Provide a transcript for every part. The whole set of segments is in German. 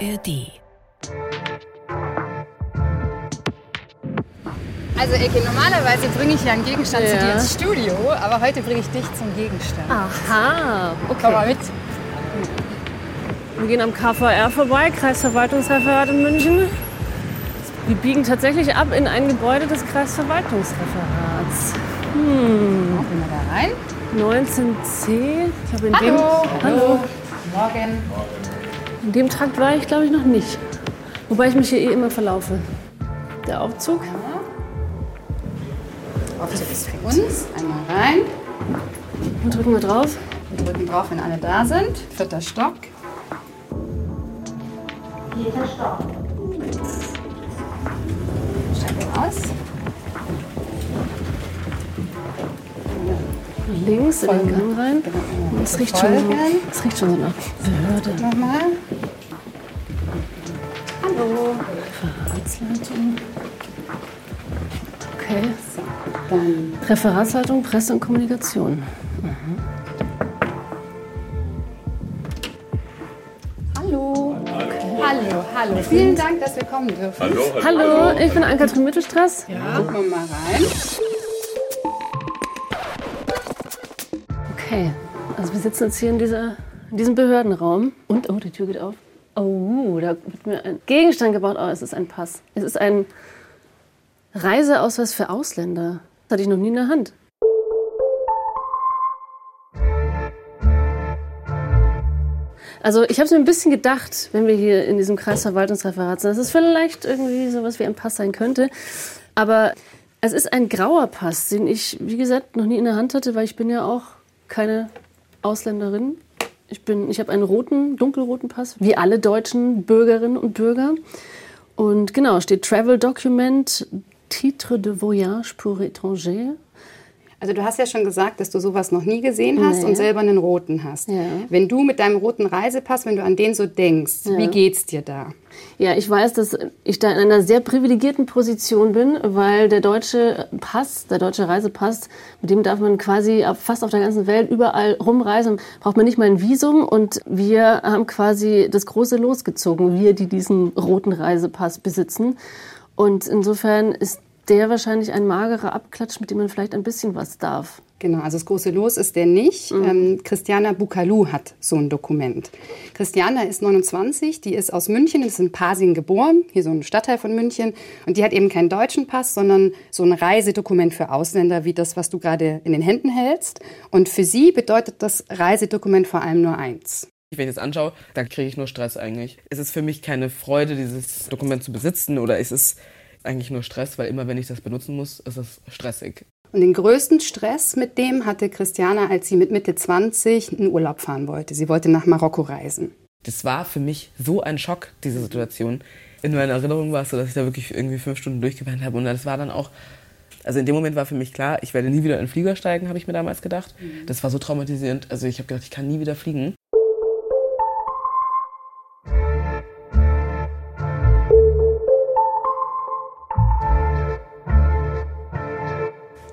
ARD. Also Eke, normalerweise bringe ich ja einen Gegenstand zu dir ins Studio, aber heute bringe ich dich zum Gegenstand. Aha, Komm mal okay. mit. Wir gehen am KVR vorbei, Kreisverwaltungsreferat in München. Wir biegen tatsächlich ab in ein Gebäude des Kreisverwaltungsreferats. Gehen wir da rein. 19c. Ich habe in dem, Hallo. Hallo. Morgen. In dem Trakt war ich, glaube ich, noch nicht. Wobei ich mich hier eh immer verlaufe. Der Aufzug. Aufzug ist für uns. Einmal rein. Und drücken wir drauf. Wir drücken drauf, wenn alle da sind. Vierter Stock. Vierter Stock. Steigen wir aus. Links in den Gang rein. Genau. Es riecht, schon so, es riecht schon so nach Behörde. Nochmal. Hallo. Referatsleitung. Okay. Dann Referatsleitung, Presse und Kommunikation. Hallo. Hallo, hallo. Vielen Dank, dass wir kommen dürfen. Hallo. Hallo, ich bin Ann-Kathrin Mittelstraß. Gucken wir mal rein. Wir sitzen jetzt hier in, dieser, in diesem Behördenraum. Und, oh, die Tür geht auf. Oh, da wird mir ein Gegenstand gebaut. Oh, es ist ein Pass. Es ist ein Reiseausweis für Ausländer. Das hatte ich noch nie in der Hand. Also ich habe es mir ein bisschen gedacht, wenn wir hier in diesem Kreisverwaltungsreferat sind, dass es vielleicht irgendwie sowas wie ein Pass sein könnte. Aber es ist ein grauer Pass, den ich, wie gesagt, noch nie in der Hand hatte, weil ich bin ja auch keine Ausländerin. Ich, ich habe einen roten, dunkelroten Pass, wie alle deutschen Bürgerinnen und Bürger. Und genau, steht Travel Document, Titre de Voyage pour étranger. Also du hast ja schon gesagt, dass du sowas noch nie gesehen hast Nee. und selber einen roten hast. Ja. Wenn du mit deinem roten Reisepass, wenn du an den so denkst, wie geht's dir da? Ja, ich weiß, dass ich da in einer sehr privilegierten Position bin, weil der deutsche Pass, der deutsche Reisepass, mit dem darf man quasi fast auf der ganzen Welt überall rumreisen, braucht man nicht mal ein Visum und wir haben quasi das große losgezogen, wir, die diesen roten Reisepass besitzen. Und insofern ist der wahrscheinlich ein magerer Abklatsch, mit dem man vielleicht ein bisschen was darf. Genau, also das große Los ist der nicht. Ähm, Christiana Bukalu hat so ein Dokument. Christiana ist 29, die ist aus München, ist in Pasing geboren, hier so ein Stadtteil von München. Und die hat eben keinen deutschen Pass, sondern so ein Reisedokument für Ausländer, wie das, was du gerade in den Händen hältst. Und für sie bedeutet das Reisedokument vor allem nur eins. Wenn ich das anschaue, dann kriege ich nur Stress eigentlich. Es ist für mich keine Freude, dieses Dokument zu besitzen oder es ist eigentlich nur Stress, weil immer wenn ich das benutzen muss, ist es stressig. Und den größten Stress mit dem hatte Christiana, als sie mit Mitte 20 in Urlaub fahren wollte. Sie wollte nach Marokko reisen. Das war für mich so ein Schock, diese Situation. In meiner Erinnerung war es so, dass ich da wirklich irgendwie fünf Stunden durchgeweint habe und das war dann auch also in dem Moment war für mich klar, ich werde nie wieder in den Flieger steigen, habe ich mir damals gedacht. Das war so traumatisierend. Also ich habe gedacht, ich kann nie wieder fliegen.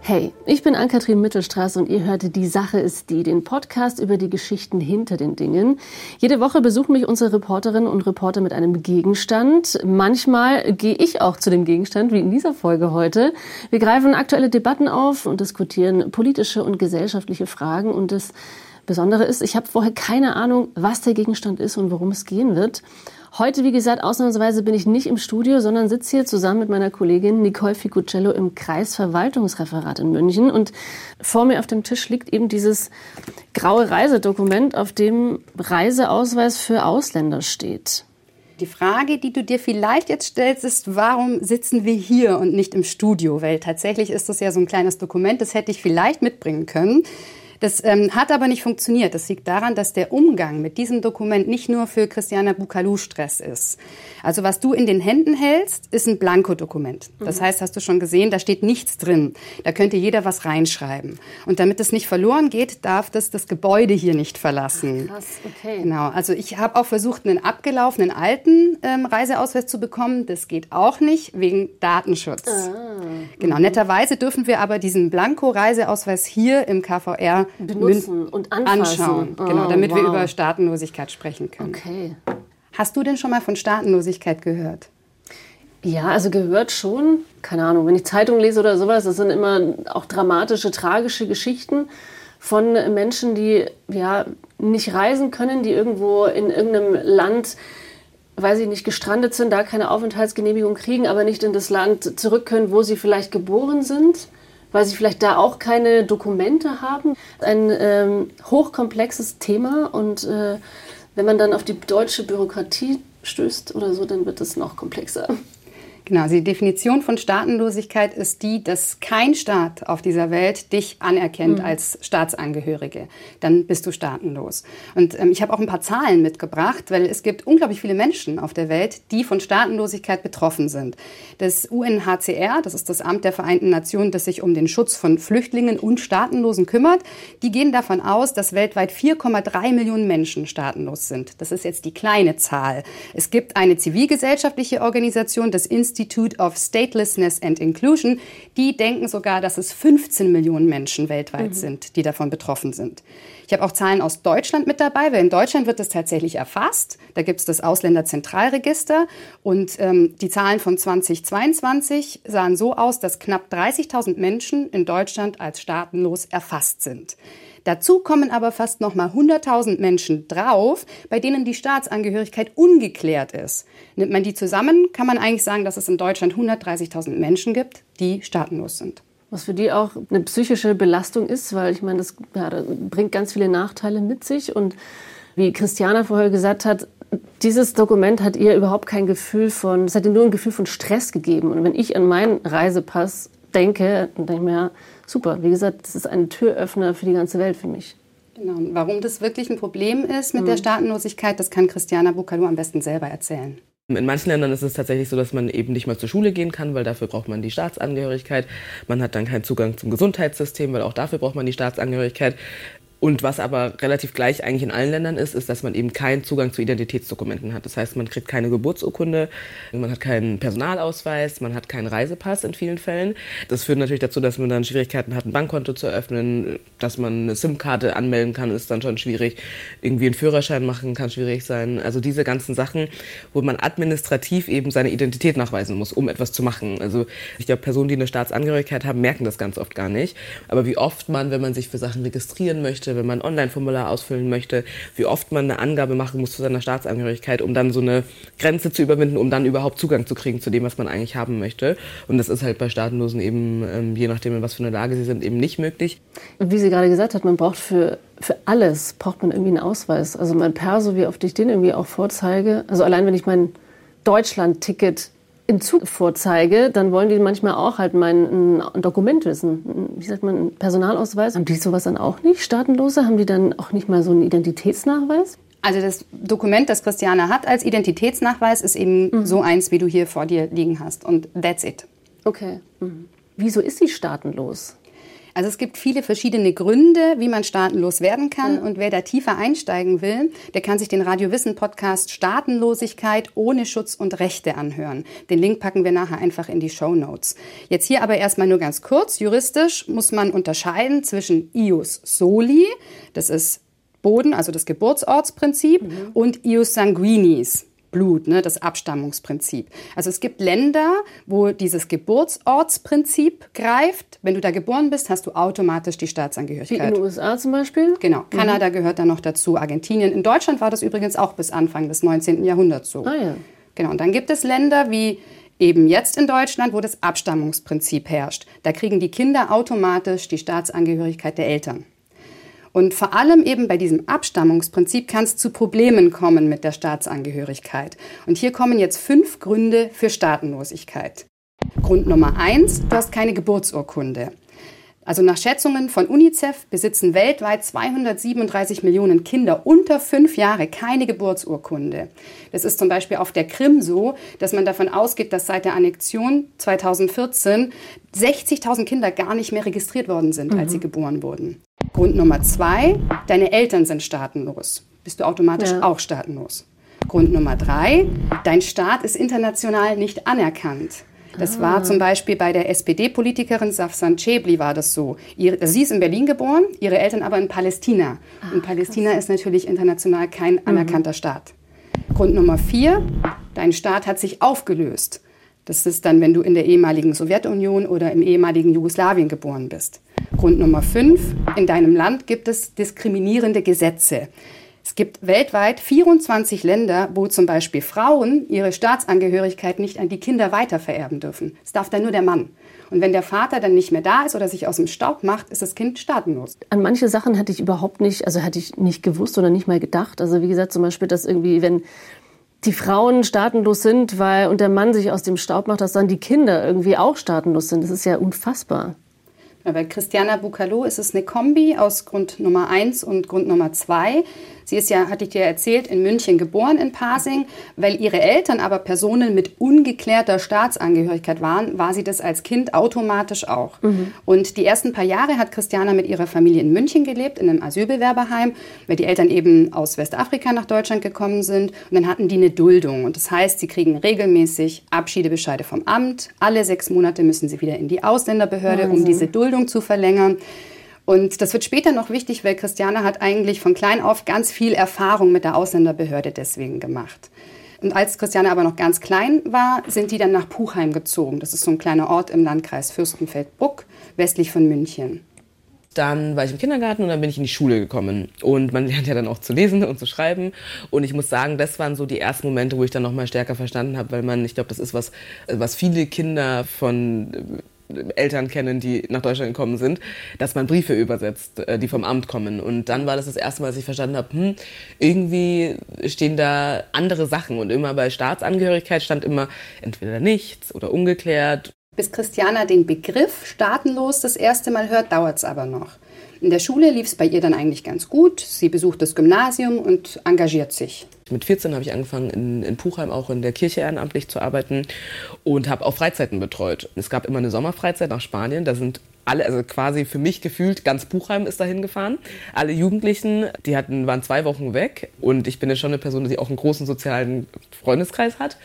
Hey, ich bin Ann-Kathrin Mittelstraß und ihr hört Die Sache ist die, den Podcast über die Geschichten hinter den Dingen. Jede Woche besuchen mich unsere Reporterinnen und Reporter mit einem Gegenstand. Manchmal gehe ich auch zu dem Gegenstand, wie in dieser Folge heute. Wir greifen aktuelle Debatten auf und diskutieren politische und gesellschaftliche Fragen und das Besondere ist, ich habe vorher keine Ahnung, was der Gegenstand ist und worum es gehen wird. Heute, wie gesagt, ausnahmsweise bin ich nicht im Studio, sondern sitze hier zusammen mit meiner Kollegin Nicole Ficuccello im Kreisverwaltungsreferat in München. Und vor mir auf dem Tisch liegt eben dieses graue Reisedokument, auf dem Reiseausweis für Ausländer steht. Die Frage, die du dir vielleicht jetzt stellst, ist, warum sitzen wir hier und nicht im Studio? Weil tatsächlich ist das ja so ein kleines Dokument, das hätte ich vielleicht mitbringen können. Das ähm, hat aber nicht funktioniert. Das liegt daran, dass der Umgang mit diesem Dokument nicht nur für Christiana Bukalu Stress ist. Also was du in den Händen hältst, ist ein Blankodokument. Das heißt, hast du schon gesehen, da steht nichts drin. Da könnte jeder was reinschreiben. Und damit es nicht verloren geht, darf das das Gebäude hier nicht verlassen. Krass, okay. Genau, also ich habe auch versucht, einen abgelaufenen alten ähm, Reiseausweis zu bekommen. Das geht auch nicht, wegen Datenschutz. Genau, netterweise dürfen wir aber diesen Blanko-Reiseausweis hier im KVR Benutzen und anfassen. anschauen. Oh, genau, damit wir wow. über Staatenlosigkeit sprechen können. Okay. Hast du denn schon mal von Staatenlosigkeit gehört? Ja, also gehört schon. Keine Ahnung, wenn ich Zeitung lese oder sowas, das sind immer auch dramatische, tragische Geschichten von Menschen, die ja nicht reisen können, die irgendwo in irgendeinem Land, weiß ich nicht, gestrandet sind, da keine Aufenthaltsgenehmigung kriegen, aber nicht in das Land zurück können, wo sie vielleicht geboren sind, weil sie vielleicht da auch keine Dokumente haben. Ein ähm, hochkomplexes Thema und äh, wenn man dann auf die deutsche Bürokratie stößt oder so, dann wird es noch komplexer. Genau, also die Definition von Staatenlosigkeit ist die, dass kein Staat auf dieser Welt dich anerkennt mhm. als Staatsangehörige. Dann bist du staatenlos. Und ähm, ich habe auch ein paar Zahlen mitgebracht, weil es gibt unglaublich viele Menschen auf der Welt, die von Staatenlosigkeit betroffen sind. Das UNHCR, das ist das Amt der Vereinten Nationen, das sich um den Schutz von Flüchtlingen und Staatenlosen kümmert, die gehen davon aus, dass weltweit 4,3 Millionen Menschen staatenlos sind. Das ist jetzt die kleine Zahl. Es gibt eine zivilgesellschaftliche Organisation, das Institut Institute of Statelessness and Inclusion, die denken sogar, dass es 15 Millionen Menschen weltweit mhm. sind, die davon betroffen sind. Ich habe auch Zahlen aus Deutschland mit dabei, weil in Deutschland wird das tatsächlich erfasst. Da gibt es das Ausländerzentralregister und ähm, die Zahlen von 2022 sahen so aus, dass knapp 30.000 Menschen in Deutschland als staatenlos erfasst sind. Dazu kommen aber fast noch mal 100.000 Menschen drauf, bei denen die Staatsangehörigkeit ungeklärt ist. Nimmt man die zusammen, kann man eigentlich sagen, dass es in Deutschland 130.000 Menschen gibt, die staatenlos sind. Was für die auch eine psychische Belastung ist, weil ich meine, das, ja, das bringt ganz viele Nachteile mit sich. Und wie Christiana vorher gesagt hat, dieses Dokument hat ihr überhaupt kein Gefühl von, es hat ihr nur ein Gefühl von Stress gegeben. Und wenn ich an meinen Reisepass denke, dann denke ich mir, super. Wie gesagt, das ist ein Türöffner für die ganze Welt für mich. Genau. Und warum das wirklich ein Problem ist mit mhm. der Staatenlosigkeit, das kann Christiana Bukalo am besten selber erzählen. In manchen Ländern ist es tatsächlich so, dass man eben nicht mal zur Schule gehen kann, weil dafür braucht man die Staatsangehörigkeit. Man hat dann keinen Zugang zum Gesundheitssystem, weil auch dafür braucht man die Staatsangehörigkeit. Und was aber relativ gleich eigentlich in allen Ländern ist, ist, dass man eben keinen Zugang zu Identitätsdokumenten hat. Das heißt, man kriegt keine Geburtsurkunde, man hat keinen Personalausweis, man hat keinen Reisepass in vielen Fällen. Das führt natürlich dazu, dass man dann Schwierigkeiten hat, ein Bankkonto zu eröffnen, dass man eine SIM-Karte anmelden kann, ist dann schon schwierig. Irgendwie einen Führerschein machen kann schwierig sein. Also diese ganzen Sachen, wo man administrativ eben seine Identität nachweisen muss, um etwas zu machen. Also ich glaube, Personen, die eine Staatsangehörigkeit haben, merken das ganz oft gar nicht. Aber wie oft man, wenn man sich für Sachen registrieren möchte, möchte, wenn man Online-Formular ausfüllen möchte, wie oft man eine Angabe machen muss zu seiner Staatsangehörigkeit, um dann so eine Grenze zu überwinden, um dann überhaupt Zugang zu kriegen zu dem, was man eigentlich haben möchte. Und das ist halt bei Staatenlosen eben, ähm, je nachdem, in was für eine Lage sie sind, eben nicht möglich. Wie sie gerade gesagt hat, man braucht für für alles braucht man irgendwie einen Ausweis. Also mein Perso, wie oft ich den irgendwie auch vorzeige. Also allein wenn ich mein Deutschland-Ticket im Zug vorzeige, dann wollen die manchmal auch halt mein ein Dokument wissen. Wie sagt man, Personalausweis? Haben die sowas dann auch nicht? Staatenlose? Haben die dann auch nicht mal so einen Identitätsnachweis? Also das Dokument, das Christiane hat als Identitätsnachweis, ist eben mhm. so eins, wie du hier vor dir liegen hast. Und that's it. Okay. Mhm. Wieso ist sie staatenlos? Also es gibt viele verschiedene Gründe, wie man staatenlos werden kann. Ja. Und wer da tiefer einsteigen will, der kann sich den Radio Wissen Podcast Staatenlosigkeit ohne Schutz und Rechte anhören. Den Link packen wir nachher einfach in die Show Notes. Jetzt hier aber erstmal nur ganz kurz. Juristisch muss man unterscheiden zwischen ius soli, das ist Boden, also das Geburtsortsprinzip, mhm. und ius sanguinis, Blut, ne, das Abstammungsprinzip. Also es gibt Länder, wo dieses Geburtsortsprinzip greift. Wenn du da geboren bist, hast du automatisch die Staatsangehörigkeit. Wie in den USA zum Beispiel? Genau. Mhm. Kanada gehört da noch dazu, Argentinien. In Deutschland war das übrigens auch bis Anfang des 19. Jahrhunderts so. Ah ja. Genau. Und dann gibt es Länder wie eben jetzt in Deutschland, wo das Abstammungsprinzip herrscht. Da kriegen die Kinder automatisch die Staatsangehörigkeit der Eltern. Und vor allem eben bei diesem Abstammungsprinzip kann es zu Problemen kommen mit der Staatsangehörigkeit. Und hier kommen jetzt fünf Gründe für Staatenlosigkeit. Grund Nummer eins, du hast keine Geburtsurkunde. Also nach Schätzungen von UNICEF besitzen weltweit 237 Millionen Kinder unter fünf Jahre keine Geburtsurkunde. Das ist zum Beispiel auf der Krim so, dass man davon ausgeht, dass seit der Annexion 2014 60.000 Kinder gar nicht mehr registriert worden sind, mhm. als sie geboren wurden. Grund Nummer zwei, deine Eltern sind staatenlos. Bist du automatisch ja. auch staatenlos. Grund Nummer drei, dein Staat ist international nicht anerkannt. Das ah. war zum Beispiel bei der SPD-Politikerin Safsan Chebli war das so. Ihre, sie ist in Berlin geboren, ihre Eltern aber in Palästina. Ah, Und Palästina krass. ist natürlich international kein mhm. anerkannter mhm. Staat. Grund Nummer vier, dein Staat hat sich aufgelöst. Das ist dann, wenn du in der ehemaligen Sowjetunion oder im ehemaligen Jugoslawien geboren bist. Grund Nummer fünf, in deinem Land gibt es diskriminierende Gesetze. Es gibt weltweit 24 Länder, wo zum Beispiel Frauen ihre Staatsangehörigkeit nicht an die Kinder weitervererben dürfen. Es darf dann nur der Mann. Und wenn der Vater dann nicht mehr da ist oder sich aus dem Staub macht, ist das Kind staatenlos. An manche Sachen hätte ich überhaupt nicht, also hätte ich nicht gewusst oder nicht mal gedacht. Also wie gesagt, zum Beispiel, dass irgendwie, wenn die Frauen staatenlos sind, weil und der Mann sich aus dem Staub macht, dass dann die Kinder irgendwie auch staatenlos sind. Das ist ja unfassbar. Bei Christiana Bucalo ist es eine Kombi aus Grund Nummer 1 und Grund Nummer 2. Sie ist ja, hatte ich dir erzählt, in München geboren, in Pasing. Weil ihre Eltern aber Personen mit ungeklärter Staatsangehörigkeit waren, war sie das als Kind automatisch auch. Mhm. Und die ersten paar Jahre hat Christiana mit ihrer Familie in München gelebt, in einem Asylbewerberheim, weil die Eltern eben aus Westafrika nach Deutschland gekommen sind. Und dann hatten die eine Duldung. Und das heißt, sie kriegen regelmäßig Abschiedebescheide vom Amt. Alle sechs Monate müssen sie wieder in die Ausländerbehörde, Wahnsinn. um diese Duldung zu verlängern. Und das wird später noch wichtig, weil Christiane hat eigentlich von klein auf ganz viel Erfahrung mit der Ausländerbehörde deswegen gemacht. Und als Christiane aber noch ganz klein war, sind die dann nach Puchheim gezogen. Das ist so ein kleiner Ort im Landkreis Fürstenfeldbruck, westlich von München. Dann war ich im Kindergarten und dann bin ich in die Schule gekommen. Und man lernt ja dann auch zu lesen und zu schreiben. Und ich muss sagen, das waren so die ersten Momente, wo ich dann noch mal stärker verstanden habe, weil man, ich glaube, das ist was, was viele Kinder von Eltern kennen, die nach Deutschland gekommen sind, dass man Briefe übersetzt, äh, die vom Amt kommen. Und dann war das das erste Mal, dass ich verstanden habe, hm, irgendwie stehen da andere Sachen. Und immer bei Staatsangehörigkeit stand immer entweder nichts oder ungeklärt. Bis Christiana den Begriff staatenlos das erste Mal hört, dauert es aber noch. In der Schule lief es bei ihr dann eigentlich ganz gut. Sie besucht das Gymnasium und engagiert sich. Mit 14 habe ich angefangen, in, in Puchheim auch in der Kirche ehrenamtlich zu arbeiten und habe auch Freizeiten betreut. Es gab immer eine Sommerfreizeit nach Spanien. Da sind alle, also quasi für mich gefühlt, ganz Buchheim ist dahin gefahren. Alle Jugendlichen, die hatten, waren zwei Wochen weg und ich bin ja schon eine Person, die auch einen großen sozialen Freundeskreis hat.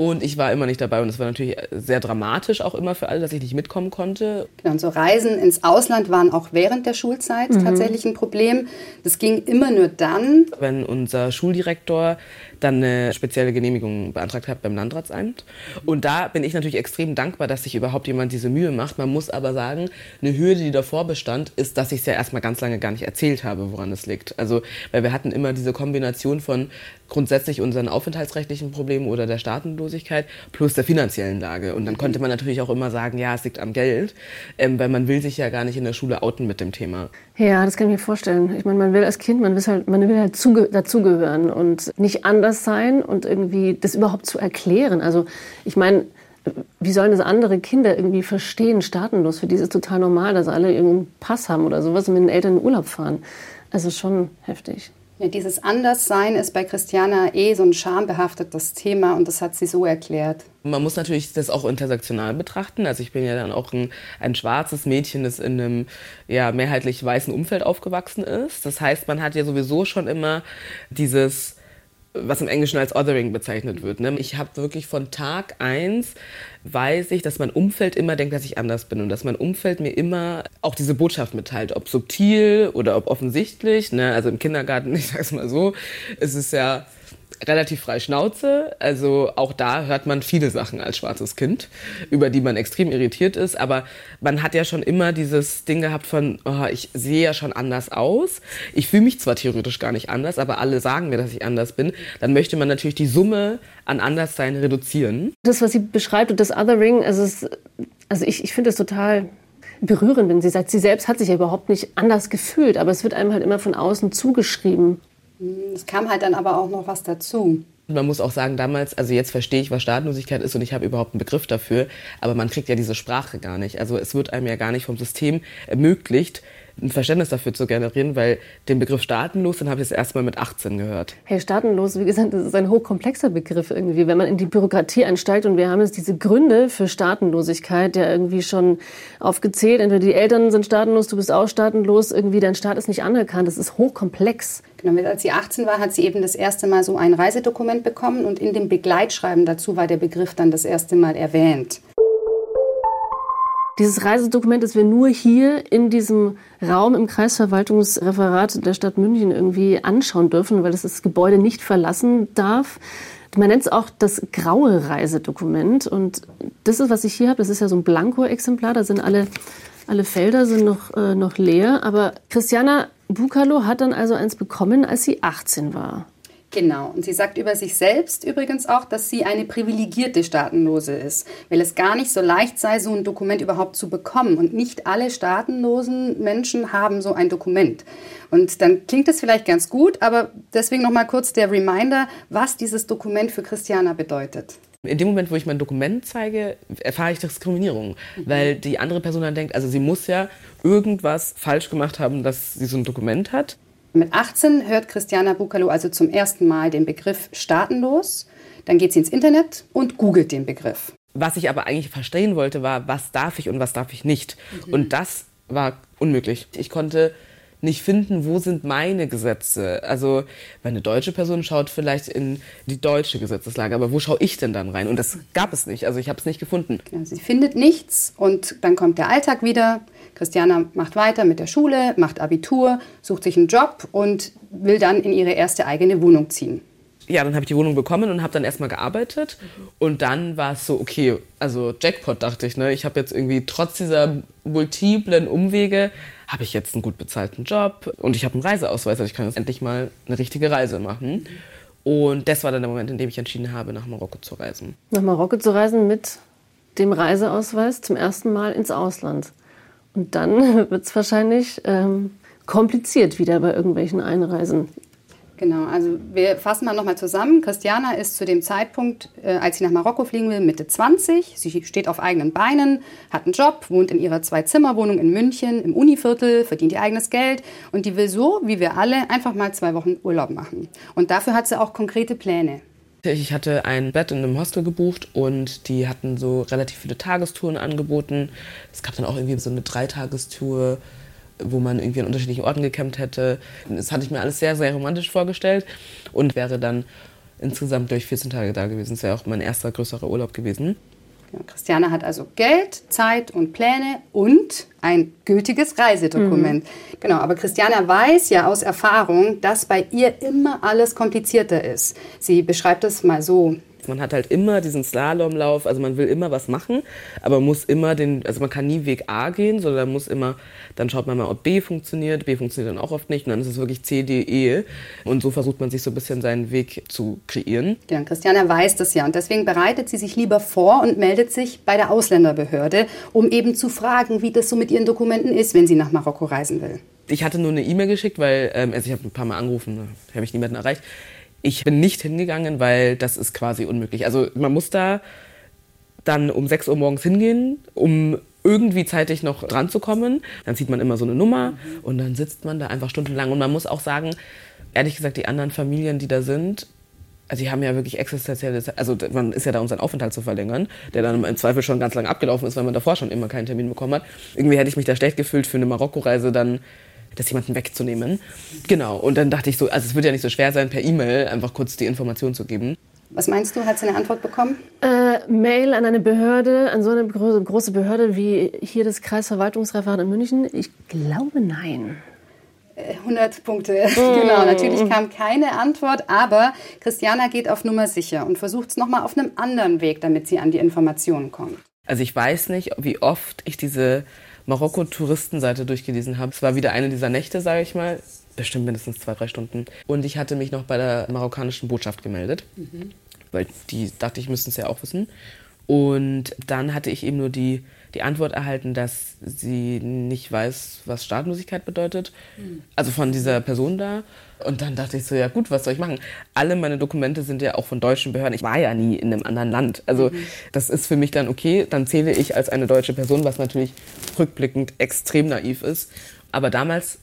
Und ich war immer nicht dabei und es war natürlich sehr dramatisch auch immer für alle, dass ich nicht mitkommen konnte. Genau, und so Reisen ins Ausland waren auch während der Schulzeit mhm. tatsächlich ein Problem. Das ging immer nur dann, wenn unser Schuldirektor dann eine spezielle Genehmigung beantragt habe beim Landratsamt. Und da bin ich natürlich extrem dankbar, dass sich überhaupt jemand diese Mühe macht. Man muss aber sagen, eine Hürde, die davor bestand, ist, dass ich es ja erstmal ganz lange gar nicht erzählt habe, woran es liegt. Also, weil wir hatten immer diese Kombination von grundsätzlich unseren aufenthaltsrechtlichen Problemen oder der Staatenlosigkeit plus der finanziellen Lage. Und dann konnte man natürlich auch immer sagen, ja, es liegt am Geld, ähm, weil man will sich ja gar nicht in der Schule outen mit dem Thema. Ja, das kann ich mir vorstellen. Ich meine, man will als Kind, man will halt, man will halt dazugehören und nicht anders sein und irgendwie das überhaupt zu erklären. Also ich meine, wie sollen das andere Kinder irgendwie verstehen, staatenlos? Für die ist es total normal, dass alle irgendeinen Pass haben oder sowas und mit den Eltern in Urlaub fahren. Also schon heftig. Ja, dieses Anderssein ist bei Christiana eh so ein schambehaftetes Thema und das hat sie so erklärt. Man muss natürlich das auch intersektional betrachten. Also ich bin ja dann auch ein, ein schwarzes Mädchen, das in einem ja, mehrheitlich weißen Umfeld aufgewachsen ist. Das heißt, man hat ja sowieso schon immer dieses was im Englischen als Othering bezeichnet wird. Ne? Ich habe wirklich von Tag eins weiß ich, dass mein Umfeld immer denkt, dass ich anders bin und dass mein Umfeld mir immer auch diese Botschaft mitteilt, ob subtil oder ob offensichtlich. Ne? Also im Kindergarten, ich sag's mal so, ist es ja relativ frei Schnauze. Also auch da hört man viele Sachen als schwarzes Kind, über die man extrem irritiert ist. Aber man hat ja schon immer dieses Ding gehabt von, oh, ich sehe ja schon anders aus. Ich fühle mich zwar theoretisch gar nicht anders, aber alle sagen mir, dass ich anders bin. Dann möchte man natürlich die Summe an Anderssein reduzieren. Das, was sie beschreibt und das Othering, also, es, also ich, ich finde es total berührend, wenn sie sagt, sie selbst hat sich ja überhaupt nicht anders gefühlt, aber es wird einem halt immer von außen zugeschrieben. Es kam halt dann aber auch noch was dazu. Man muss auch sagen, damals, also jetzt verstehe ich, was Staatenlosigkeit ist und ich habe überhaupt einen Begriff dafür, aber man kriegt ja diese Sprache gar nicht. Also es wird einem ja gar nicht vom System ermöglicht, ein Verständnis dafür zu generieren, weil den Begriff staatenlos, den habe ich jetzt erst mal mit 18 gehört. Hey, staatenlos, wie gesagt, das ist ein hochkomplexer Begriff irgendwie. Wenn man in die Bürokratie einsteigt und wir haben jetzt diese Gründe für Staatenlosigkeit ja irgendwie schon aufgezählt. Entweder die Eltern sind staatenlos, du bist auch staatenlos, irgendwie dein Staat ist nicht anerkannt. Das ist hochkomplex. Genau, als sie 18 war, hat sie eben das erste Mal so ein Reisedokument bekommen und in dem Begleitschreiben dazu war der Begriff dann das erste Mal erwähnt. Dieses Reisedokument, das wir nur hier in diesem Raum im Kreisverwaltungsreferat der Stadt München irgendwie anschauen dürfen, weil das das Gebäude nicht verlassen darf. Man nennt es auch das graue Reisedokument. Und das ist, was ich hier habe. Das ist ja so ein Blanko-Exemplar. Da sind alle, alle Felder sind noch, äh, noch leer. Aber Christiana Bukalo hat dann also eins bekommen, als sie 18 war. Genau. Und sie sagt über sich selbst übrigens auch, dass sie eine privilegierte Staatenlose ist, weil es gar nicht so leicht sei, so ein Dokument überhaupt zu bekommen. Und nicht alle staatenlosen Menschen haben so ein Dokument. Und dann klingt es vielleicht ganz gut, aber deswegen noch mal kurz der Reminder, was dieses Dokument für Christiana bedeutet. In dem Moment, wo ich mein Dokument zeige, erfahre ich Diskriminierung, mhm. weil die andere Person dann denkt, also sie muss ja irgendwas falsch gemacht haben, dass sie so ein Dokument hat. Mit 18 hört Christiana Bukalo also zum ersten Mal den Begriff staatenlos. Dann geht sie ins Internet und googelt den Begriff. Was ich aber eigentlich verstehen wollte, war, was darf ich und was darf ich nicht. Mhm. Und das war unmöglich. Ich konnte nicht finden, wo sind meine Gesetze. Also eine deutsche Person schaut vielleicht in die deutsche Gesetzeslage, aber wo schaue ich denn dann rein? Und das gab es nicht. Also ich habe es nicht gefunden. Sie findet nichts und dann kommt der Alltag wieder. Christiana macht weiter mit der Schule, macht Abitur, sucht sich einen Job und will dann in ihre erste eigene Wohnung ziehen. Ja, dann habe ich die Wohnung bekommen und habe dann erstmal gearbeitet. Und dann war es so, okay, also Jackpot dachte ich, ne? Ich habe jetzt irgendwie trotz dieser multiplen Umwege, habe ich jetzt einen gut bezahlten Job und ich habe einen Reiseausweis, also ich kann jetzt endlich mal eine richtige Reise machen. Und das war dann der Moment, in dem ich entschieden habe, nach Marokko zu reisen. Nach Marokko zu reisen mit dem Reiseausweis zum ersten Mal ins Ausland. Und dann wird es wahrscheinlich ähm, kompliziert wieder bei irgendwelchen Einreisen. Genau, also wir fassen mal nochmal zusammen. Christiana ist zu dem Zeitpunkt, äh, als sie nach Marokko fliegen will, Mitte 20. Sie steht auf eigenen Beinen, hat einen Job, wohnt in ihrer Zwei-Zimmer-Wohnung in München im Univiertel, verdient ihr eigenes Geld und die will so, wie wir alle, einfach mal zwei Wochen Urlaub machen. Und dafür hat sie auch konkrete Pläne. Ich hatte ein Bett in einem Hostel gebucht und die hatten so relativ viele Tagestouren angeboten. Es gab dann auch irgendwie so eine Dreitagestour, wo man irgendwie an unterschiedlichen Orten gecampt hätte. Das hatte ich mir alles sehr, sehr romantisch vorgestellt und wäre dann insgesamt durch 14 Tage da gewesen. Das wäre auch mein erster größerer Urlaub gewesen. Christiane hat also Geld, Zeit und Pläne und ein gültiges Reisedokument. Mhm. Genau, aber Christiane weiß ja aus Erfahrung, dass bei ihr immer alles komplizierter ist. Sie beschreibt es mal so. Man hat halt immer diesen Slalomlauf, also man will immer was machen, aber muss immer den, also man kann nie Weg A gehen, sondern muss immer, dann schaut man mal, ob B funktioniert, B funktioniert dann auch oft nicht und dann ist es wirklich C, D, E und so versucht man sich so ein bisschen seinen Weg zu kreieren. Ja, Christiane weiß das ja und deswegen bereitet sie sich lieber vor und meldet sich bei der Ausländerbehörde, um eben zu fragen, wie das so mit ihren Dokumenten ist, wenn sie nach Marokko reisen will. Ich hatte nur eine E-Mail geschickt, weil, ähm, also ich habe ein paar Mal angerufen, habe ich niemanden erreicht. Ich bin nicht hingegangen, weil das ist quasi unmöglich. Also man muss da dann um 6 Uhr morgens hingehen, um irgendwie zeitig noch dran zu kommen. Dann sieht man immer so eine Nummer und dann sitzt man da einfach stundenlang. Und man muss auch sagen, ehrlich gesagt, die anderen Familien, die da sind, also die haben ja wirklich existenzielle, also man ist ja da, um seinen Aufenthalt zu verlängern, der dann im Zweifel schon ganz lange abgelaufen ist, weil man davor schon immer keinen Termin bekommen hat. Irgendwie hätte ich mich da schlecht gefühlt für eine Marokko-Reise dann das jemanden wegzunehmen. Genau, und dann dachte ich so, also es wird ja nicht so schwer sein, per E-Mail einfach kurz die Information zu geben. Was meinst du, hat sie eine Antwort bekommen? Äh, Mail an eine Behörde, an so eine große Behörde wie hier das Kreisverwaltungsreferat in München? Ich glaube nein. 100 äh, Punkte. Mm. Genau, natürlich kam keine Antwort, aber Christiana geht auf Nummer sicher und versucht es nochmal auf einem anderen Weg, damit sie an die Informationen kommt. Also ich weiß nicht, wie oft ich diese Marokko-Touristenseite durchgelesen habe. Es war wieder eine dieser Nächte, sage ich mal. Bestimmt mindestens zwei, drei Stunden. Und ich hatte mich noch bei der marokkanischen Botschaft gemeldet, mhm. weil die dachte, ich müsste es ja auch wissen. Und dann hatte ich eben nur die, die Antwort erhalten, dass sie nicht weiß, was Staatenlosigkeit bedeutet. Mhm. Also von dieser Person da. Und dann dachte ich so, ja gut, was soll ich machen? Alle meine Dokumente sind ja auch von deutschen Behörden. Ich war ja nie in einem anderen Land. Also mhm. das ist für mich dann okay, dann zähle ich als eine deutsche Person, was natürlich rückblickend extrem naiv ist. Aber damals,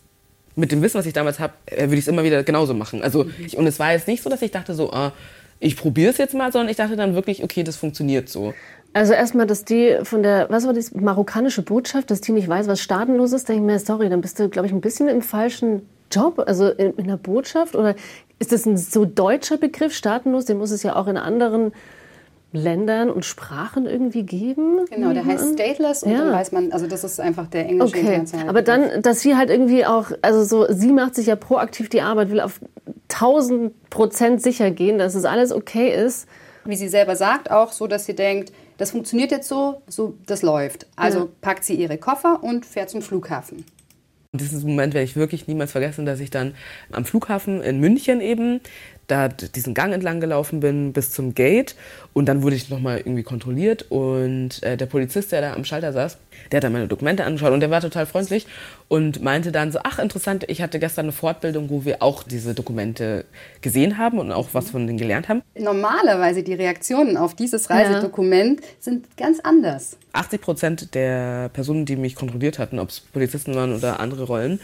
mit dem Wissen, was ich damals habe, äh, würde ich es immer wieder genauso machen. Also, mhm. ich, und es war jetzt nicht so, dass ich dachte so, ah, ich probiere es jetzt mal, sondern ich dachte dann wirklich, okay, das funktioniert so. Also erstmal, dass die von der, was war das, marokkanische Botschaft, dass die nicht weiß, was staatenlos ist, denke ich mir, sorry, dann bist du, glaube ich, ein bisschen im falschen Job, also in, in der Botschaft? Oder ist das ein so deutscher Begriff, staatenlos? Den muss es ja auch in anderen Ländern und Sprachen irgendwie geben? Genau, der heißt Stateless und Ja. dann weiß man, also das ist einfach der englische Okay, internationale aber dann, dass sie halt irgendwie auch, also so, sie macht sich ja proaktiv die Arbeit, will auf 1000 Prozent sicher gehen, dass es alles okay ist. wie sie selber sagt, auch so, dass sie denkt, das funktioniert jetzt so, so das läuft. Also Ja. packt sie ihre Koffer und fährt zum Flughafen. Und diesen Moment werde ich wirklich niemals vergessen, dass ich dann am Flughafen in München eben da diesen Gang entlang gelaufen bin bis zum Gate und dann wurde ich nochmal irgendwie kontrolliert und äh, der Polizist, der da am Schalter saß, der hat dann meine Dokumente angeschaut und der war total freundlich und meinte dann so, ach interessant, ich hatte gestern eine Fortbildung, wo wir auch diese Dokumente gesehen haben und auch was von denen gelernt haben. Normalerweise die Reaktionen auf dieses Reisedokument sind ganz anders. 80 Prozent der Personen, die mich kontrolliert hatten, ob es Polizisten waren oder andere Rollen,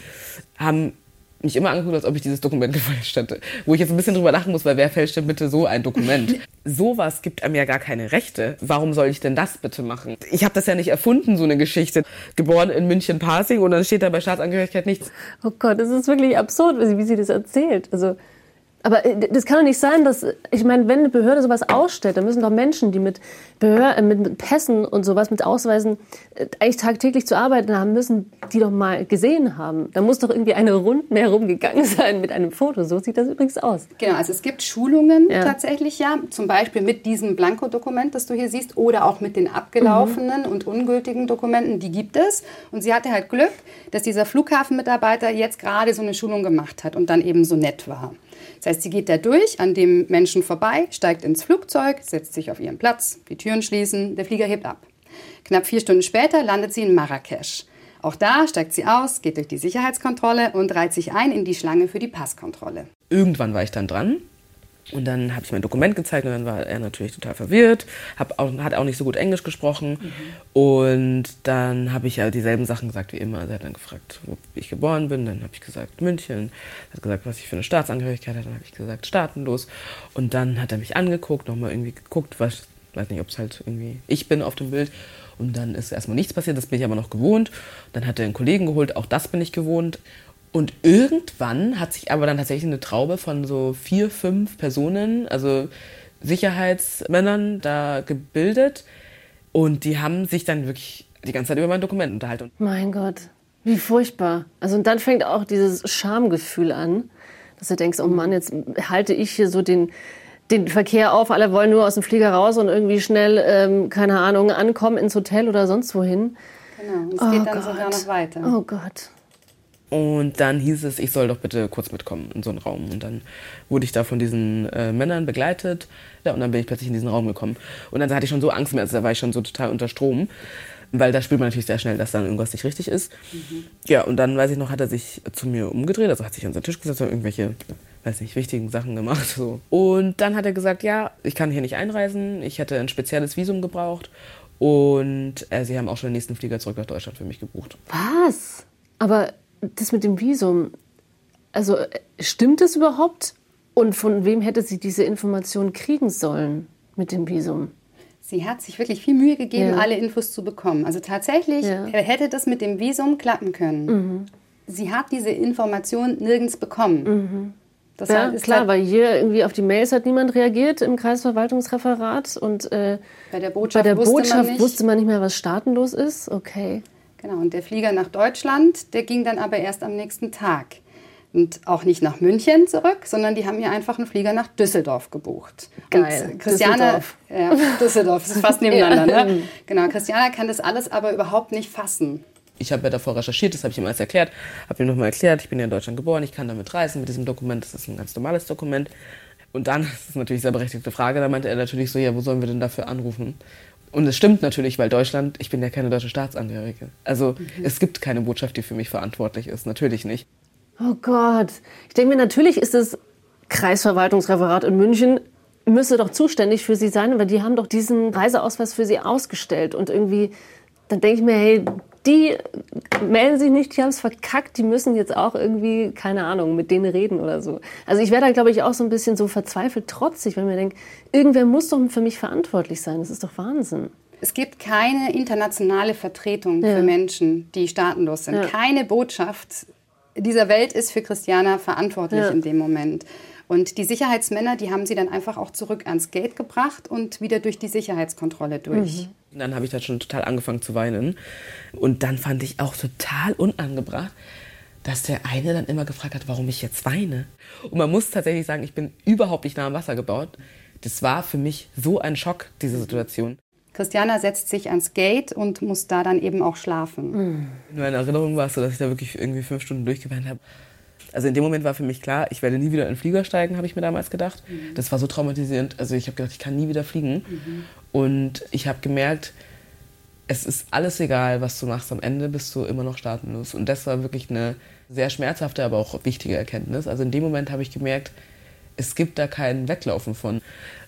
haben mich immer angeguckt, als ob ich dieses Dokument gefälscht hätte. Wo ich jetzt ein bisschen drüber lachen muss, weil wer fälscht denn bitte so ein Dokument? Sowas gibt einem ja gar keine Rechte. Warum soll ich denn das bitte machen? Ich habe das ja nicht erfunden, so eine Geschichte. Geboren in München-Pasing und dann steht da bei Staatsangehörigkeit nichts. Oh Gott, das ist wirklich absurd, wie sie- wie sie das erzählt. Also, aber äh, das kann doch nicht sein, dass, ich meine, wenn eine Behörde sowas ausstellt, dann müssen doch Menschen, die mit, Behör äh, mit, mit Pässen und sowas, mit Ausweisen äh, eigentlich tagtäglich zu arbeiten haben, müssen die doch mal gesehen haben. Da muss doch irgendwie eine Runde herumgegangen sein mit einem Foto. So sieht das übrigens aus. Genau, also es gibt Schulungen Ja. tatsächlich ja, zum Beispiel mit diesem Blanko-Dokument, das du hier siehst, oder auch mit den abgelaufenen und ungültigen Dokumenten, die gibt es. Und sie hatte halt Glück, dass dieser Flughafenmitarbeiter jetzt gerade so eine Schulung gemacht hat und dann eben so nett war. Das heißt, sie geht da durch, an dem Menschen vorbei, steigt ins Flugzeug, setzt sich auf ihren Platz, die Türen schließen, der Flieger hebt ab. Knapp vier Stunden später landet sie in Marrakesch. Auch da steigt sie aus, geht durch die Sicherheitskontrolle und reiht sich ein in die Schlange für die Passkontrolle. Irgendwann war ich dann dran und dann habe ich mein Dokument gezeigt und dann war er natürlich total verwirrt, hab auch, hat auch nicht so gut Englisch gesprochen. Und dann habe ich ja dieselben Sachen gesagt wie immer. Also er hat dann gefragt, wo ich geboren bin, dann habe ich gesagt München, er hat gesagt, was ich für eine Staatsangehörigkeit hatte, dann habe ich gesagt staatenlos. Und dann hat er mich angeguckt, nochmal irgendwie geguckt, was, weiß nicht, ob es halt irgendwie ich bin auf dem Bild. Und dann ist erstmal nichts passiert, das bin ich aber noch gewohnt. Dann hat er einen Kollegen geholt, auch das bin ich gewohnt. Und irgendwann hat sich aber dann tatsächlich eine Traube von so vier, fünf Personen, also Sicherheitsmännern, da gebildet. Und die haben sich dann wirklich die ganze Zeit über mein Dokument unterhalten. Mein Gott, wie furchtbar. Also und dann fängt auch dieses Schamgefühl an, dass du denkst, oh Mann, jetzt halte ich hier so den, den Verkehr auf, alle wollen nur aus dem Flieger raus und irgendwie schnell, ähm, keine Ahnung, ankommen ins Hotel oder sonst wohin. Genau, und es Oh geht dann Gott. sogar noch weiter. Oh Gott. Und dann hieß es, ich soll doch bitte kurz mitkommen in so einen Raum. Und dann wurde ich da von diesen äh, Männern begleitet. Ja, und dann bin ich plötzlich in diesen Raum gekommen. Und dann hatte ich schon so Angst mehr, also da war ich schon so total unter Strom. Weil da spürt man natürlich sehr schnell, dass dann irgendwas nicht richtig ist. Ja, und dann, weiß ich noch, hat er sich zu mir umgedreht, also hat sich an seinen Tisch gesetzt und irgendwelche, weiß nicht, wichtigen Sachen gemacht. So. Und dann hat er gesagt, ja, ich kann hier nicht einreisen, ich hätte ein spezielles Visum gebraucht. Und äh, sie haben auch schon den nächsten Flieger zurück nach Deutschland für mich gebucht. Was? Aber das mit dem Visum, also äh, stimmt das überhaupt? Und von wem hätte sie diese Information kriegen sollen mit dem Visum? Sie hat sich wirklich viel Mühe gegeben, Ja. alle Infos zu bekommen. Also tatsächlich Ja. Mhm. hätte das mit dem Visum klappen können. Sie hat diese Information nirgends bekommen. Das Ja, ist klar, halt weil hier irgendwie auf die Mails hat niemand reagiert im Kreisverwaltungsreferat und äh, bei der bei Botschaft, der wusste, Botschaft man wusste man nicht mehr, was staatenlos ist. Okay. Genau, und der Flieger nach Deutschland, der ging dann aber erst am nächsten Tag. Und auch nicht nach München zurück, sondern die haben ihr einfach einen Flieger nach Düsseldorf gebucht. Geil, Und Christiane, Düsseldorf. Ja, Düsseldorf, das ist fast nebeneinander. Ja. Ne? Genau, Christiane kann das alles aber überhaupt nicht fassen. Ich habe ja davor recherchiert, das habe ich ihm alles erklärt, habe ihm nochmal erklärt, ich bin ja in Deutschland geboren, ich kann damit reisen mit diesem Dokument, das ist ein ganz normales Dokument. Und dann, das ist natürlich eine sehr berechtigte Frage, da meinte er natürlich so, ja, wo sollen wir denn dafür anrufen? Und es stimmt natürlich, weil Deutschland, ich bin ja keine deutsche Staatsangehörige. Also es gibt keine Botschaft, die für mich verantwortlich ist, natürlich nicht. Oh Gott. Ich denke mir, natürlich ist das Kreisverwaltungsreferat in München müsste doch zuständig für sie sein, weil die haben doch diesen Reiseausweis für sie ausgestellt. Und irgendwie, dann denke ich mir, hey, die melden sich nicht, die haben es verkackt, die müssen jetzt auch irgendwie, keine Ahnung, mit denen reden oder so. Also ich wäre da, glaube ich, auch so ein bisschen so verzweifelt trotzig, wenn mir denke, irgendwer muss doch für mich verantwortlich sein. Das ist doch Wahnsinn. Es gibt keine internationale Vertretung Ja. für Menschen, die staatenlos sind. Ja. Keine Botschaft dieser Welt ist für Christiana verantwortlich Ja. in dem Moment. Und die Sicherheitsmänner, die haben sie dann einfach auch zurück ans Gate gebracht und wieder durch die Sicherheitskontrolle durch. Mhm. Dann habe ich da schon total angefangen zu weinen. Und dann fand ich auch total unangebracht, dass der eine dann immer gefragt hat, warum ich jetzt weine. Und man muss tatsächlich sagen, ich bin überhaupt nicht nah am Wasser gebaut. Das war für mich so ein Schock, diese Situation. Christiana setzt sich ans Gate und muss da dann eben auch schlafen. In meiner Erinnerung war es so, dass ich da wirklich irgendwie fünf Stunden durchgeweint habe. Also in dem Moment war für mich klar, ich werde nie wieder in den Flieger steigen, habe ich mir damals gedacht. Mhm. Das war so traumatisierend. Also ich habe gedacht, ich kann nie wieder fliegen. Mhm. Und ich habe gemerkt, es ist alles egal, was du machst. Am Ende bist du immer noch staatenlos. Und das war wirklich eine sehr schmerzhafte, aber auch wichtige Erkenntnis. Also in dem Moment habe ich gemerkt, es gibt da kein Weglaufen von.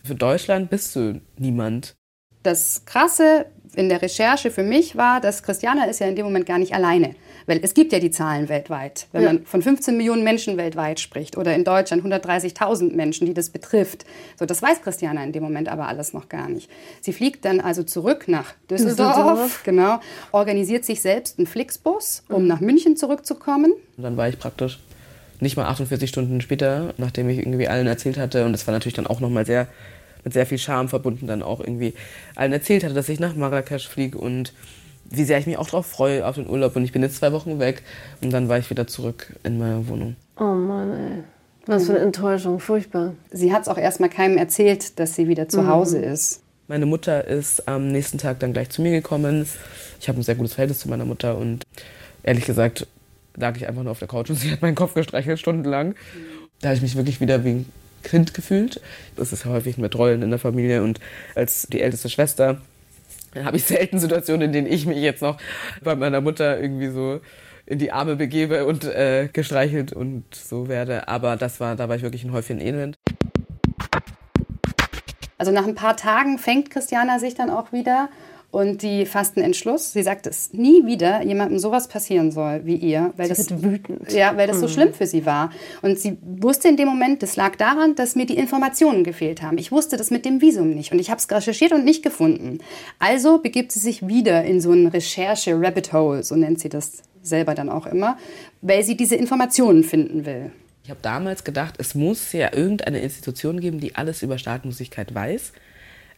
Für Deutschland bist du niemand. Das Krasse in der Recherche für mich war, dass Christiana ist ja in dem Moment gar nicht alleine. Weil es gibt ja die Zahlen weltweit. Wenn ja. man von 15 Millionen Menschen weltweit spricht oder in Deutschland 130.000 Menschen, die das betrifft. So, das weiß Christiana in dem Moment aber alles noch gar nicht. Sie fliegt dann also zurück nach Düsseldorf, Düsseldorf. genau, organisiert sich selbst einen Flixbus, um mhm. nach München zurückzukommen. Und dann war ich praktisch nicht mal 48 Stunden später, nachdem ich irgendwie allen erzählt hatte, und das war natürlich dann auch nochmal sehr mit sehr viel Scham verbunden dann auch irgendwie allen erzählt hatte, dass ich nach Marrakesch fliege und wie sehr ich mich auch darauf freue, auf den Urlaub. Und ich bin jetzt zwei Wochen weg und dann war ich wieder zurück in meiner Wohnung. Oh Mann, ey. Was für eine Enttäuschung, furchtbar. Sie hat es auch erstmal keinem erzählt, dass sie wieder zu mhm. Hause ist. Meine Mutter ist am nächsten Tag dann gleich zu mir gekommen. Ich habe ein sehr gutes Verhältnis zu meiner Mutter und ehrlich gesagt lag ich einfach nur auf der Couch und sie hat meinen Kopf gestreichelt stundenlang. Da habe ich mich wirklich wieder wie ein Kind gefühlt. Das ist häufig mit Rollen in der Familie und als die älteste Schwester habe ich selten Situationen, in denen ich mich jetzt noch bei meiner Mutter irgendwie so in die Arme begebe und äh, gestreichelt und so werde. Aber das war, da war ich wirklich ein Häufchen Elend. Also nach ein paar Tagen fängt Christiana sich dann auch wieder und die fasst einen Entschluss. Sie sagt, dass nie wieder jemandem sowas passieren soll wie ihr, weil sie das wütend. Ja, weil das so mhm. schlimm für sie war. Und sie wusste in dem Moment, das lag daran, dass mir die Informationen gefehlt haben. Ich wusste das mit dem Visum nicht und ich habe es recherchiert und nicht gefunden. Also begibt sie sich wieder in so ein Recherche Rabbit Hole, so nennt sie das selber dann auch immer, weil sie diese Informationen finden will. Ich habe damals gedacht, es muss ja irgendeine Institution geben, die alles über Staatenlosigkeit weiß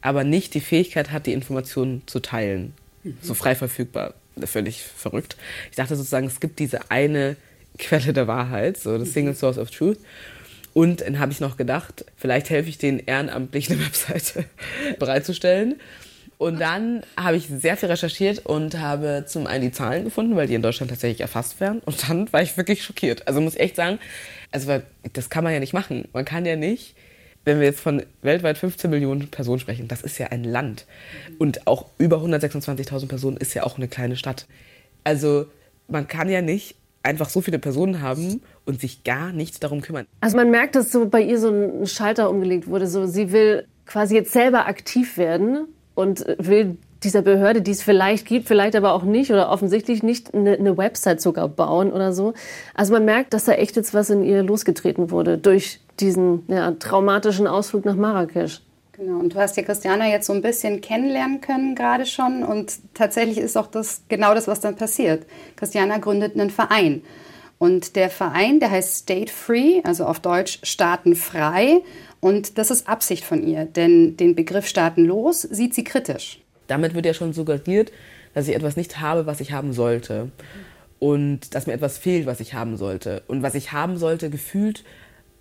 aber nicht die Fähigkeit hat, die Informationen zu teilen. Mhm. So frei verfügbar. Völlig verrückt. Ich dachte sozusagen, es gibt diese eine Quelle der Wahrheit, so das Single Source of Truth. Und dann habe ich noch gedacht, vielleicht helfe ich denen ehrenamtlich eine Webseite bereitzustellen. Und dann habe ich sehr viel recherchiert und habe zum einen die Zahlen gefunden, weil die in Deutschland tatsächlich erfasst werden. Und dann war ich wirklich schockiert. Also muss ich echt sagen, also das kann man ja nicht machen. Man kann ja nicht wenn wir jetzt von weltweit 15 Millionen Personen sprechen, das ist ja ein Land. Und auch über 126.000 Personen ist ja auch eine kleine Stadt. Also man kann ja nicht einfach so viele Personen haben und sich gar nicht darum kümmern. Also man merkt, dass so bei ihr so ein Schalter umgelegt wurde. So, sie will quasi jetzt selber aktiv werden und will dieser Behörde, die es vielleicht gibt, vielleicht aber auch nicht oder offensichtlich nicht, eine, eine, Website sogar bauen oder so. Also man merkt, dass da echt jetzt was in ihr losgetreten wurde durch diesen ja, traumatischen Ausflug nach Marrakesch. Genau, und du hast ja Christiana jetzt so ein bisschen kennenlernen können gerade schon und tatsächlich ist auch das genau das, was dann passiert. Christiana gründet einen Verein und der Verein, der heißt State Free, also auf Deutsch Staatenfrei und das ist Absicht von ihr, denn den Begriff Staatenlos sieht sie kritisch. Damit wird ja schon suggeriert, dass ich etwas nicht habe, was ich haben sollte und dass mir etwas fehlt, was ich haben sollte und was ich haben sollte gefühlt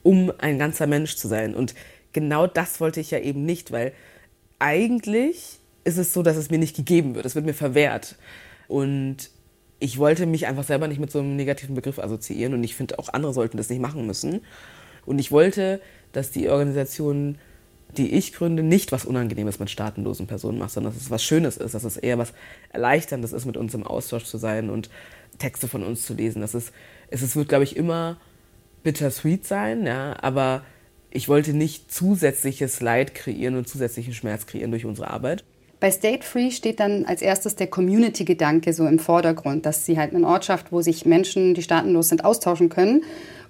um ein ganzer Mensch zu sein. Und genau das wollte ich ja eben nicht, weil eigentlich ist es so, dass es mir nicht gegeben wird. Es wird mir verwehrt. Und ich wollte mich einfach selber nicht mit so einem negativen Begriff assoziieren. Und ich finde, auch andere sollten das nicht machen müssen. Und ich wollte, dass die Organisation, die ich gründe, nicht was Unangenehmes mit staatenlosen Personen macht, sondern dass es was Schönes ist, dass es eher was Erleichterndes ist, mit uns im Austausch zu sein und Texte von uns zu lesen. Das ist, es, es wird, glaube ich, immer bittersweet sein, ja, aber ich wollte nicht zusätzliches Leid kreieren und zusätzlichen Schmerz kreieren durch unsere Arbeit. Bei State Free steht dann als erstes der Community-Gedanke so im Vordergrund, dass sie halt einen Ort schafft, wo sich Menschen, die staatenlos sind, austauschen können.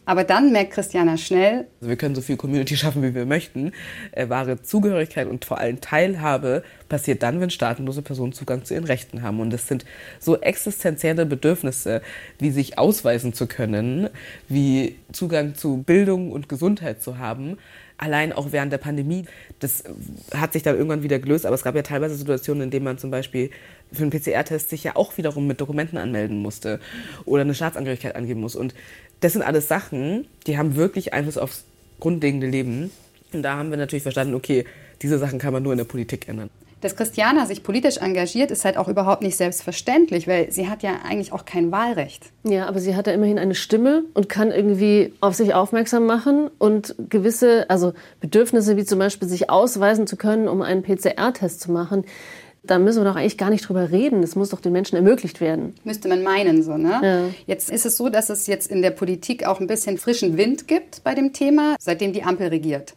Aber dann merkt Christiana schnell, also wir können so viel Community schaffen, wie wir möchten. Äh, wahre Zugehörigkeit und vor allem Teilhabe passiert dann, wenn staatenlose Personen Zugang zu ihren Rechten haben. Und das sind so existenzielle Bedürfnisse, wie sich ausweisen zu können, wie Zugang zu Bildung und Gesundheit zu haben. Allein auch während der Pandemie, das hat sich dann irgendwann wieder gelöst, aber es gab ja teilweise Situationen, in denen man zum Beispiel für einen PCR-Test sich ja auch wiederum mit Dokumenten anmelden musste oder eine Staatsangehörigkeit angeben muss. Und das sind alles Sachen, die haben wirklich Einfluss aufs grundlegende Leben. Und da haben wir natürlich verstanden, okay, diese Sachen kann man nur in der Politik ändern. Dass Christiana sich politisch engagiert, ist halt auch überhaupt nicht selbstverständlich, weil sie hat ja eigentlich auch kein Wahlrecht. Ja, aber sie hat ja immerhin eine Stimme und kann irgendwie auf sich aufmerksam machen und gewisse, also Bedürfnisse wie zum Beispiel sich ausweisen zu können, um einen PCR-Test zu machen, da müssen wir doch eigentlich gar nicht drüber reden. Das muss doch den Menschen ermöglicht werden. Müsste man meinen, so, ne? Ja. Jetzt ist es so, dass es jetzt in der Politik auch ein bisschen frischen Wind gibt bei dem Thema, seitdem die Ampel regiert.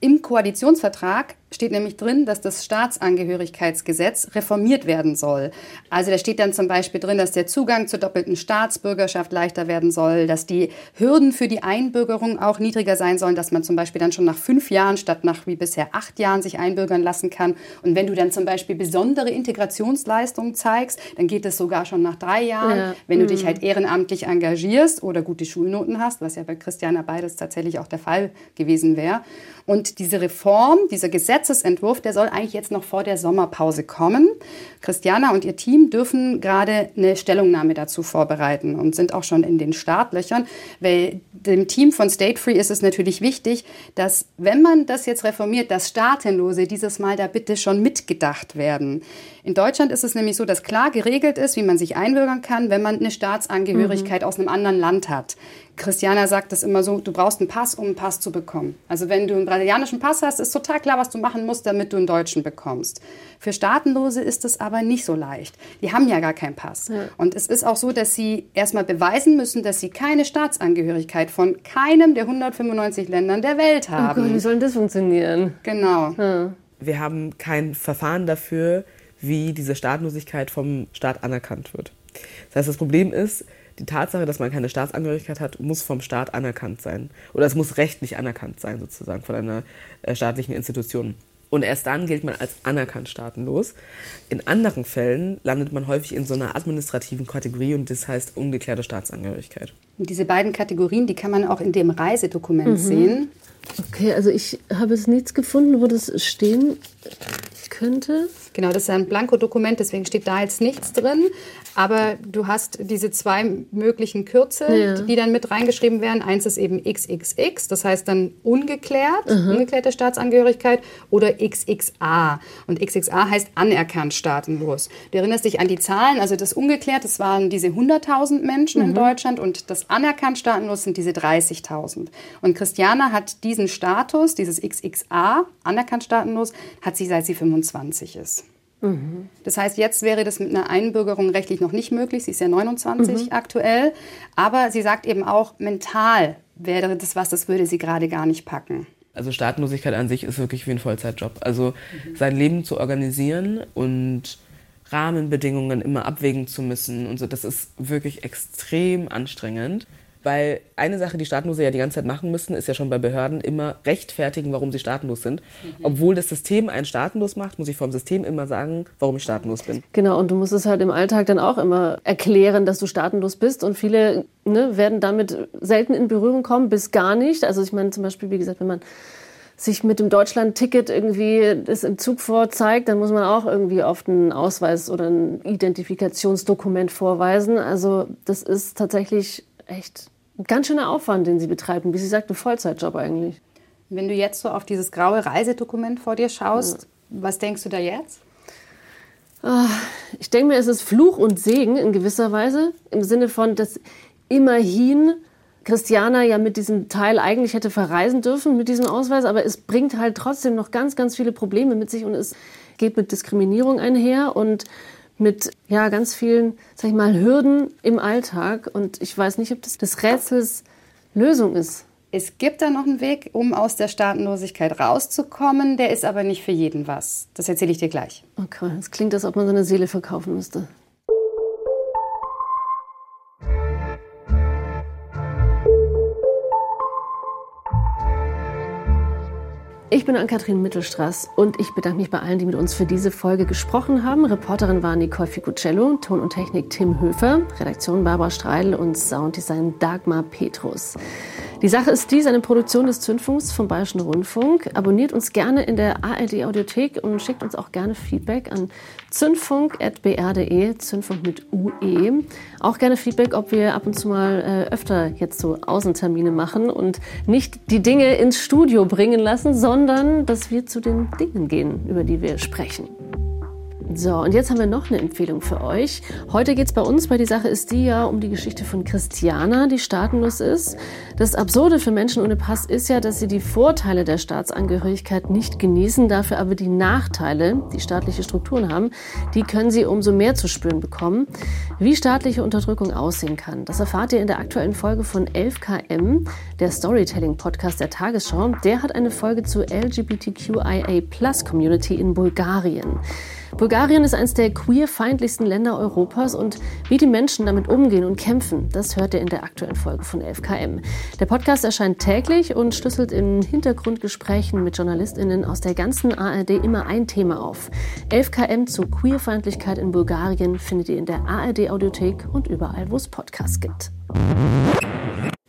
Im Koalitionsvertrag steht nämlich drin, dass das Staatsangehörigkeitsgesetz reformiert werden soll. Also da steht dann zum Beispiel drin, dass der Zugang zur doppelten Staatsbürgerschaft leichter werden soll, dass die Hürden für die Einbürgerung auch niedriger sein sollen, dass man zum Beispiel dann schon nach fünf Jahren statt nach wie bisher acht Jahren sich einbürgern lassen kann. Und wenn du dann zum Beispiel besondere Integrationsleistungen zeigst, dann geht es sogar schon nach drei Jahren. Ja. Wenn du mhm. dich halt ehrenamtlich engagierst oder gute Schulnoten hast, was ja bei Christiana beides tatsächlich auch der Fall gewesen wäre. Und diese Reform, dieser Gesetz Gesetzesentwurf, der soll eigentlich jetzt noch vor der Sommerpause kommen. Christiana und ihr Team dürfen gerade eine Stellungnahme dazu vorbereiten und sind auch schon in den Startlöchern, weil dem Team von State Free ist es natürlich wichtig, dass wenn man das jetzt reformiert, dass Staatenlose dieses Mal da bitte schon mitgedacht werden. In Deutschland ist es nämlich so, dass klar geregelt ist, wie man sich einbürgern kann, wenn man eine Staatsangehörigkeit mhm. aus einem anderen Land hat. Christiana sagt das immer so, du brauchst einen Pass, um einen Pass zu bekommen. Also wenn du einen brasilianischen Pass hast, ist total klar, was du machen musst, damit du einen deutschen bekommst. Für Staatenlose ist es aber nicht so leicht. Die haben ja gar keinen Pass. Ja. Und es ist auch so, dass sie erstmal beweisen müssen, dass sie keine Staatsangehörigkeit von keinem der 195 Ländern der Welt haben. Oh Gott, wie soll das funktionieren? Genau. Ja. Wir haben kein Verfahren dafür, wie diese Staatlosigkeit vom Staat anerkannt wird. Das heißt, das Problem ist, die Tatsache, dass man keine Staatsangehörigkeit hat, muss vom Staat anerkannt sein. Oder es muss rechtlich anerkannt sein, sozusagen, von einer äh, staatlichen Institution. Und erst dann gilt man als anerkannt staatenlos. In anderen Fällen landet man häufig in so einer administrativen Kategorie und das heißt ungeklärte Staatsangehörigkeit. Und diese beiden Kategorien, die kann man auch in dem Reisedokument mhm. sehen. Okay, also ich habe es nichts gefunden, wo das stehen könnte. Genau, das ist ein Blankodokument, deswegen steht da jetzt nichts drin. Aber du hast diese zwei möglichen Kürzel, ja. die dann mit reingeschrieben werden. Eins ist eben XXX, das heißt dann ungeklärt, mhm. ungeklärte Staatsangehörigkeit, oder XXA. Und XXA heißt anerkannt staatenlos. Du erinnerst dich an die Zahlen, also das ungeklärt, das waren diese 100.000 Menschen mhm. in Deutschland und das anerkannt staatenlos sind diese 30.000. Und Christiana hat diesen Status, dieses XXA, anerkannt staatenlos, hat sie seit sie 25 ist. Mhm. Das heißt, jetzt wäre das mit einer Einbürgerung rechtlich noch nicht möglich. Sie ist ja 29 mhm. aktuell. Aber sie sagt eben auch, mental wäre das was, das würde sie gerade gar nicht packen. Also Staatenlosigkeit an sich ist wirklich wie ein Vollzeitjob. Also mhm. sein Leben zu organisieren und Rahmenbedingungen immer abwägen zu müssen und so, das ist wirklich extrem anstrengend. Weil eine Sache, die Staatenlose ja die ganze Zeit machen müssen, ist ja schon bei Behörden immer rechtfertigen, warum sie staatenlos sind. Mhm. Obwohl das System einen staatenlos macht, muss ich vom System immer sagen, warum ich staatenlos bin. Genau, und du musst es halt im Alltag dann auch immer erklären, dass du staatenlos bist. Und viele ne, werden damit selten in Berührung kommen, bis gar nicht. Also ich meine zum Beispiel, wie gesagt, wenn man sich mit dem Deutschland-Ticket irgendwie das im Zug vorzeigt, dann muss man auch irgendwie oft einen Ausweis oder ein Identifikationsdokument vorweisen. Also das ist tatsächlich echt ein ganz schöner Aufwand, den sie betreiben. Wie sie sagt, ein Vollzeitjob eigentlich. Wenn du jetzt so auf dieses graue Reisedokument vor dir schaust, ja. was denkst du da jetzt? Ah, ich denke mir, es ist Fluch und Segen in gewisser Weise. Im Sinne von, dass immerhin Christiana ja mit diesem Teil eigentlich hätte verreisen dürfen, mit diesem Ausweis, aber es bringt halt trotzdem noch ganz, ganz viele Probleme mit sich und es geht mit Diskriminierung einher und mit ja, ganz vielen, sag ich mal, Hürden im Alltag. Und ich weiß nicht, ob das des Rätsels Lösung ist. Es gibt da noch einen Weg, um aus der Staatenlosigkeit rauszukommen. Der ist aber nicht für jeden was. Das erzähle ich dir gleich. Okay, es klingt, als ob man seine Seele verkaufen müsste. Ich bin Ann-Kathrin Mittelstraß und ich bedanke mich bei allen, die mit uns für diese Folge gesprochen haben. Reporterin war Nicole Ficucello, Ton und Technik Tim Höfer, Redaktion Barbara Streidel und Sounddesign Dagmar Petrus. Die Sache ist dies, eine Produktion des Zündfunks vom Bayerischen Rundfunk. Abonniert uns gerne in der ARD Audiothek und schickt uns auch gerne Feedback an zündfunk.br.de, Zündfunk mit UE. Auch gerne Feedback, ob wir ab und zu mal äh, öfter jetzt so Außentermine machen und nicht die Dinge ins Studio bringen lassen, sondern dass wir zu den Dingen gehen, über die wir sprechen. So, und jetzt haben wir noch eine Empfehlung für euch. Heute geht es bei uns bei Die Sache ist die ja um die Geschichte von Christiana, die staatenlos ist. Das Absurde für Menschen ohne Pass ist ja, dass sie die Vorteile der Staatsangehörigkeit nicht genießen, dafür aber die Nachteile, die staatliche Strukturen haben, die können sie umso mehr zu spüren bekommen. Wie staatliche Unterdrückung aussehen kann, das erfahrt ihr in der aktuellen Folge von 11KM, der Storytelling-Podcast der Tagesschau. Der hat eine Folge zur LGBTQIA-Plus-Community in Bulgarien. Bulgarien ist eines der queerfeindlichsten Länder Europas und wie die Menschen damit umgehen und kämpfen, das hört ihr in der aktuellen Folge von 11KM. Der Podcast erscheint täglich und schlüsselt in Hintergrundgesprächen mit JournalistInnen aus der ganzen ARD immer ein Thema auf. 11KM zu Queerfeindlichkeit in Bulgarien findet ihr in der ARD-Audiothek und überall, wo es Podcasts gibt.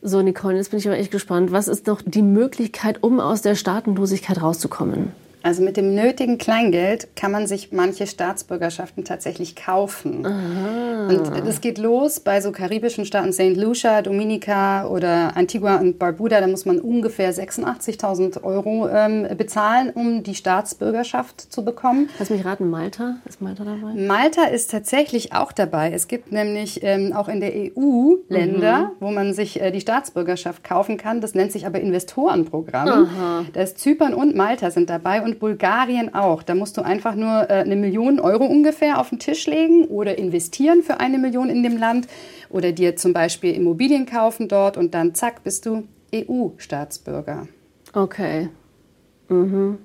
So, Nicole, jetzt bin ich aber echt gespannt. Was ist noch die Möglichkeit, um aus der Staatenlosigkeit rauszukommen? Also mit dem nötigen Kleingeld kann man sich manche Staatsbürgerschaften tatsächlich kaufen. Aha. Und das geht los bei so karibischen Staaten, St. Lucia, Dominica oder Antigua und Barbuda. Da muss man ungefähr 86.000 Euro ähm, bezahlen, um die Staatsbürgerschaft zu bekommen. Lass mich raten, Malta? Ist Malta dabei? Malta ist tatsächlich auch dabei. Es gibt nämlich ähm, auch in der EU Länder, mhm. wo man sich äh, die Staatsbürgerschaft kaufen kann. Das nennt sich aber Investorenprogramm. Da ist Zypern und Malta sind dabei. Und und Bulgarien auch. Da musst du einfach nur äh, eine Million Euro ungefähr auf den Tisch legen oder investieren für eine Million in dem Land oder dir zum Beispiel Immobilien kaufen dort und dann zack, bist du EU-Staatsbürger. Okay. Mhm.